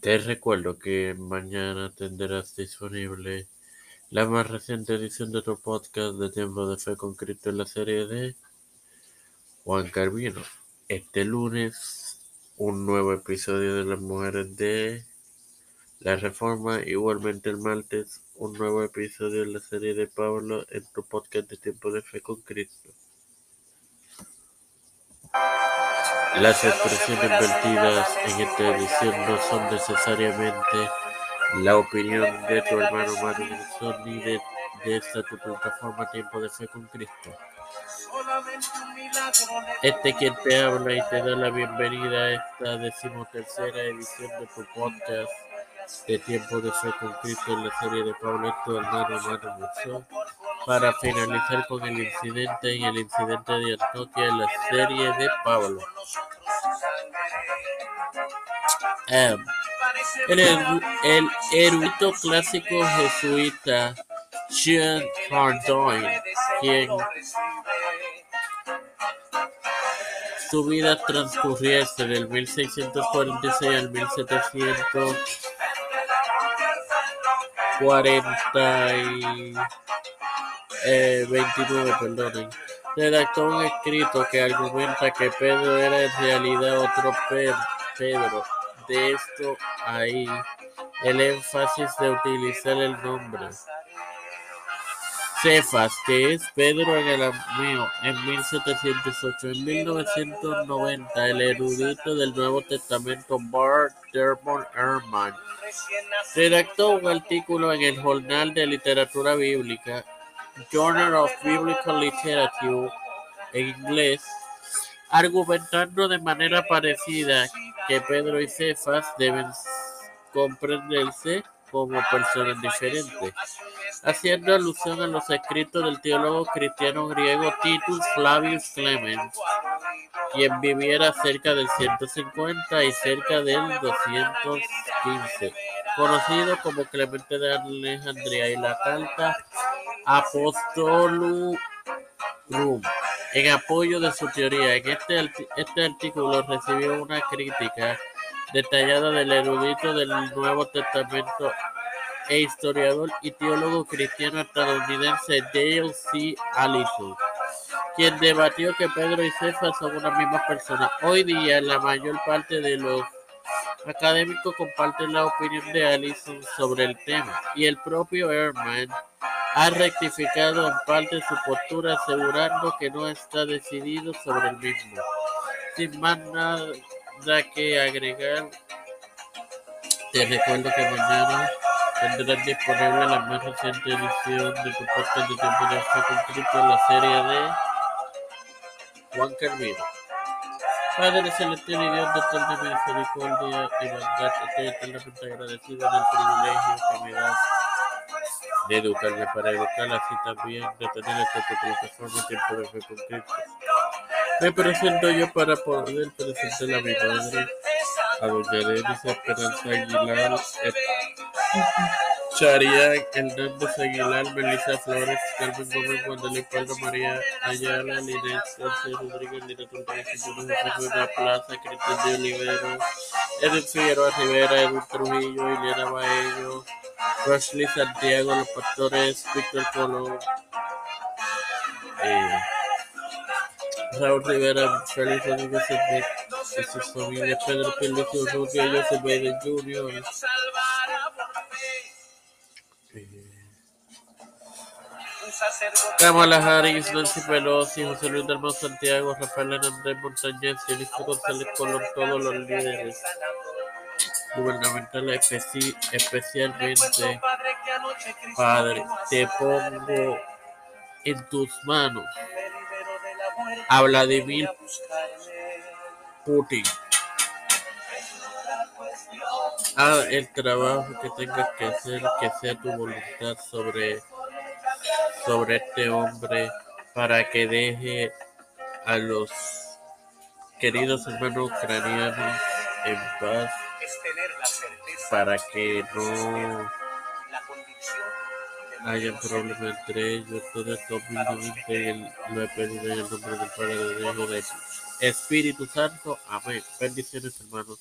Te recuerdo que mañana tendrás disponible la más reciente edición de tu podcast de Tiempo de Fe con Cristo en la serie de Juan Carvino. Este lunes, un nuevo episodio de Las Mujeres de la Reforma. Igualmente el martes, un nuevo episodio de la serie de Pablo en tu podcast de Tiempo de Fe con Cristo. Las expresiones vertidas en esta edición no son necesariamente la opinión de tu hermano Mario ni de, esta tu plataforma Tiempo de Fe con Cristo. Este quien te habla y te da la bienvenida a esta decimotercera edición de tu podcast de Tiempo de Fe con Cristo en la serie de Pablo, tu hermano Musso, para finalizar con el incidente y el incidente de Antioquia en la serie de Pablo. Um, el, erudito clásico jesuita Jean Hardouin, quien su vida transcurriese del 1646 al 1740 y eh, 29, perdonen, redactó un escrito que argumenta que Pedro era en realidad otro Pedro. De esto ahí el énfasis de utilizar el nombre. Cefas, que es Pedro en el mío, en 1708. En 1990, el erudito del Nuevo Testamento Bart Dermon Ehrman redactó un artículo en el Jornal de Literatura Bíblica Journal of Biblical Literature en inglés, argumentando de manera parecida que Pedro y Cefas deben comprenderse como personas diferentes, haciendo alusión a los escritos del teólogo cristiano griego Titus Flavius Clemens, quien viviera cerca del 150 y cerca del 215, conocido como Clemente de Alejandría, y la carta Apostolorum en apoyo de su teoría. En este, este artículo recibió una crítica detallada del erudito del Nuevo Testamento e historiador y teólogo cristiano estadounidense Dale C. Allison, quien debatió que Pedro y Cefas son una misma persona. Hoy día, la mayor parte de los académicos comparten la opinión de Allison sobre el tema, y el propio Ehrman ha rectificado en parte su postura asegurando que no está decidido sobre el mismo. Sin más nada que agregar, te recuerdo que mañana tendrás disponible la más reciente edición de tu podcast de tiempo de fe en la serie de Juan Carmino. Padre celestial y Dios de eterna misericordia y bondad, estoy eternamente agradecido del privilegio que me das de educarme para educar, así también de tener esta plataforma tiempo de fe con Cristo. Me presento yo para poder presentar a mi madre, a doña Denis Esperanza Aguilar, Charián Hernández Aguilar, Melissa Flores, Carmen Gómez, Guadalupe Palma, María Ayala, Linet García Rodríguez, director de la José de la Plaza, Cristian de Olivero, Edith Figueroa Rivera, Edith Trujillo, Ileana Baello, Rosely Santiago, Los Pastores, Víctor Colón, eh, Raúl Rivera, Félix Rodríguez y sus familias, Pedro Pelicio Rubio, Joseph Biden Jr., Kamala Harris, Nancy Pelosi, José Luis del Santiago, Rafael Hernández Montañez Elisa González Colón, todos los líderes gubernamentales, especialmente, Padre, te pongo en tus manos. A Vladimir Putin. Haz el trabajo que tengas que hacer, que sea tu voluntad sobre sobre este hombre para que deje a los queridos hermanos ucranianos en paz, para que no haya problema entre ellos. Todo esto humildemente lo he pedido en el nombre del Padre de Dios, de Espíritu Santo. Amén. Bendiciones, hermanos.